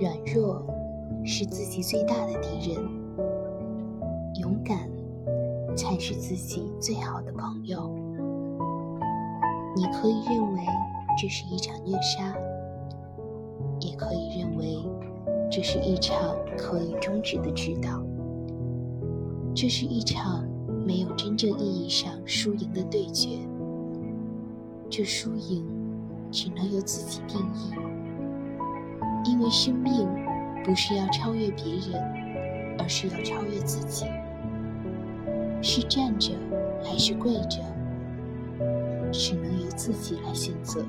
软弱是自己最大的敌人，勇敢才是自己最好的朋友。你可以认为这是一场虐杀，也可以认为这是一场可以终止的指导。这是一场没有真正意义上输赢的对决，这输赢只能由自己定义。因为生命不是要超越别人，而是要超越自己。是站着还是跪着，只能由自己来选择。